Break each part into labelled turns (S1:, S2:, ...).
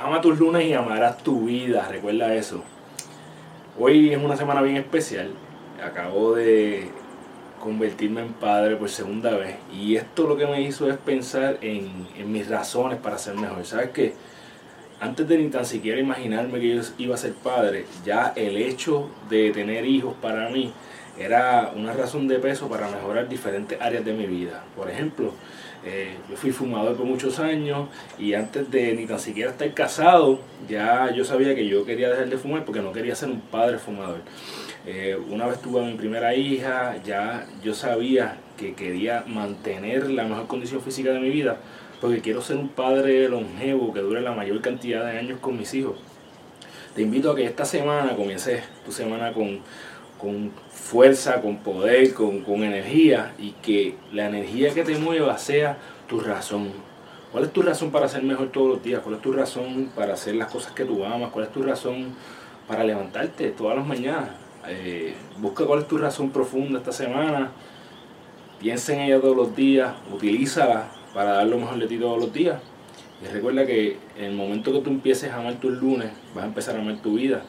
S1: Ama tus lunes y amarás tu vida, recuerda eso. Hoy es una semana bien especial. Acabo de convertirme en padre por segunda vez y esto lo que me hizo es pensar en, en mis razones para ser mejor. ¿Sabes qué? Antes de ni tan siquiera imaginarme que yo iba a ser padre, ya el hecho de tener hijos para mí era una razón de peso para mejorar diferentes áreas de mi vida. Por ejemplo, eh, yo fui fumador por muchos años y antes de ni tan siquiera estar casado, ya yo sabía que yo quería dejar de fumar porque no quería ser un padre fumador. Eh, una vez tuve a mi primera hija, ya yo sabía que quería mantener la mejor condición física de mi vida porque quiero ser un padre longevo que dure la mayor cantidad de años con mis hijos. Te invito a que esta semana comiences tu semana con con fuerza, con poder, con, energía y que la energía que te mueva sea tu razón. ¿Cuál es tu razón para ser mejor todos los días? ¿Cuál es tu razón para hacer las cosas que tú amas? ¿Cuál es tu razón para levantarte todas las mañanas? Eh, busca cuál es tu razón profunda esta semana. Piensa en ella todos los días, utilízala para dar lo mejor de ti todos los días. Y recuerda que en el momento que tú empieces a amar tus lunes, vas a empezar a amar tu vida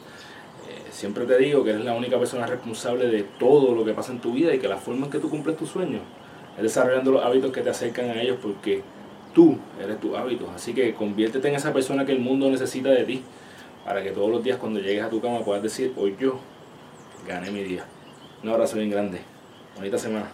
S1: siempre te digo que eres la única persona responsable de todo lo que pasa en tu vida y que la forma en que tú cumples tus sueños es desarrollando los hábitos que te acercan a ellos porque tú eres tus hábitos. Así que conviértete en esa persona que el mundo necesita de ti para que todos los días cuando llegues a tu cama puedas decir, hoy yo gané mi día. Un abrazo bien grande. Bonita semana.